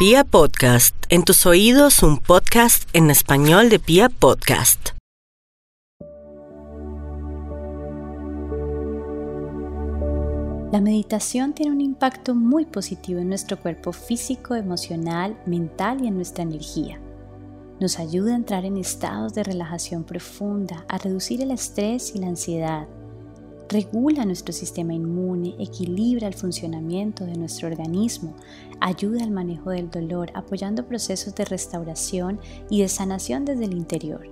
Pia Podcast, en tus oídos un podcast en español de Pia Podcast. La meditación tiene un impacto muy positivo en nuestro cuerpo físico, emocional, mental y en nuestra energía. Nos ayuda a entrar en estados de relajación profunda, a reducir el estrés y la ansiedad, regula nuestro sistema inmune, equilibra el funcionamiento de nuestro organismo, ayuda al manejo del dolor, apoyando procesos de restauración y de sanación desde el interior.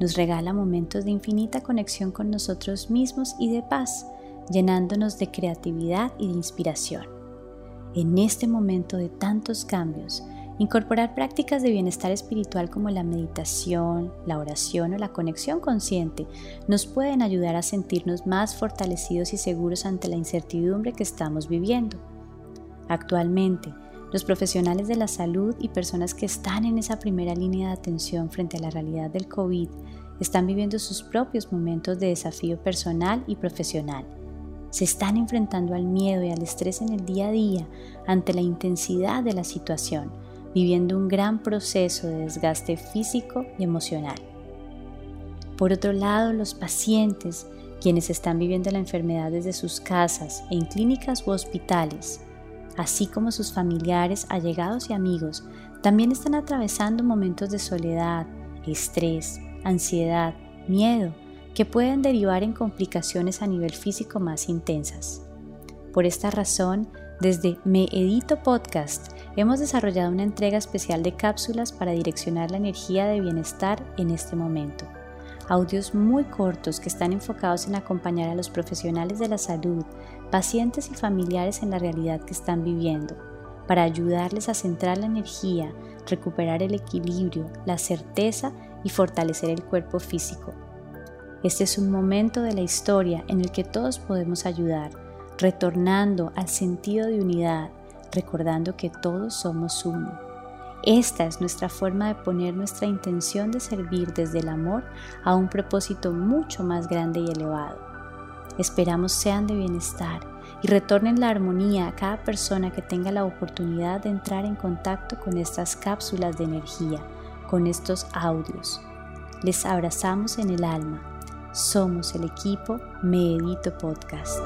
Nos regala momentos de infinita conexión con nosotros mismos y de paz, llenándonos de creatividad y de inspiración. En este momento de tantos cambios, Incorporar prácticas de bienestar espiritual como la meditación, la oración o la conexión consciente nos pueden ayudar a sentirnos más fortalecidos y seguros ante la incertidumbre que estamos viviendo. Actualmente, los profesionales de la salud y personas que están en esa primera línea de atención frente a la realidad del COVID están viviendo sus propios momentos de desafío personal y profesional. Se están enfrentando al miedo y al estrés en el día a día ante la intensidad de la situación viviendo un gran proceso de desgaste físico y emocional. Por otro lado, los pacientes, quienes están viviendo la enfermedad desde sus casas, en clínicas u hospitales, así como sus familiares, allegados y amigos, también están atravesando momentos de soledad, estrés, ansiedad, miedo, que pueden derivar en complicaciones a nivel físico más intensas. Por esta razón, desde Me Edito Podcast hemos desarrollado una entrega especial de cápsulas para direccionar la energía de bienestar en este momento. Audios muy cortos que están enfocados en acompañar a los profesionales de la salud, pacientes y familiares en la realidad que están viviendo, para ayudarles a centrar la energía, recuperar el equilibrio, la certeza y fortalecer el cuerpo físico. Este es un momento de la historia en el que todos podemos ayudar retornando al sentido de unidad, recordando que todos somos uno. Esta es nuestra forma de poner nuestra intención de servir desde el amor a un propósito mucho más grande y elevado. Esperamos sean de bienestar y retornen la armonía a cada persona que tenga la oportunidad de entrar en contacto con estas cápsulas de energía, con estos audios. Les abrazamos en el alma. Somos el equipo Medito Podcast.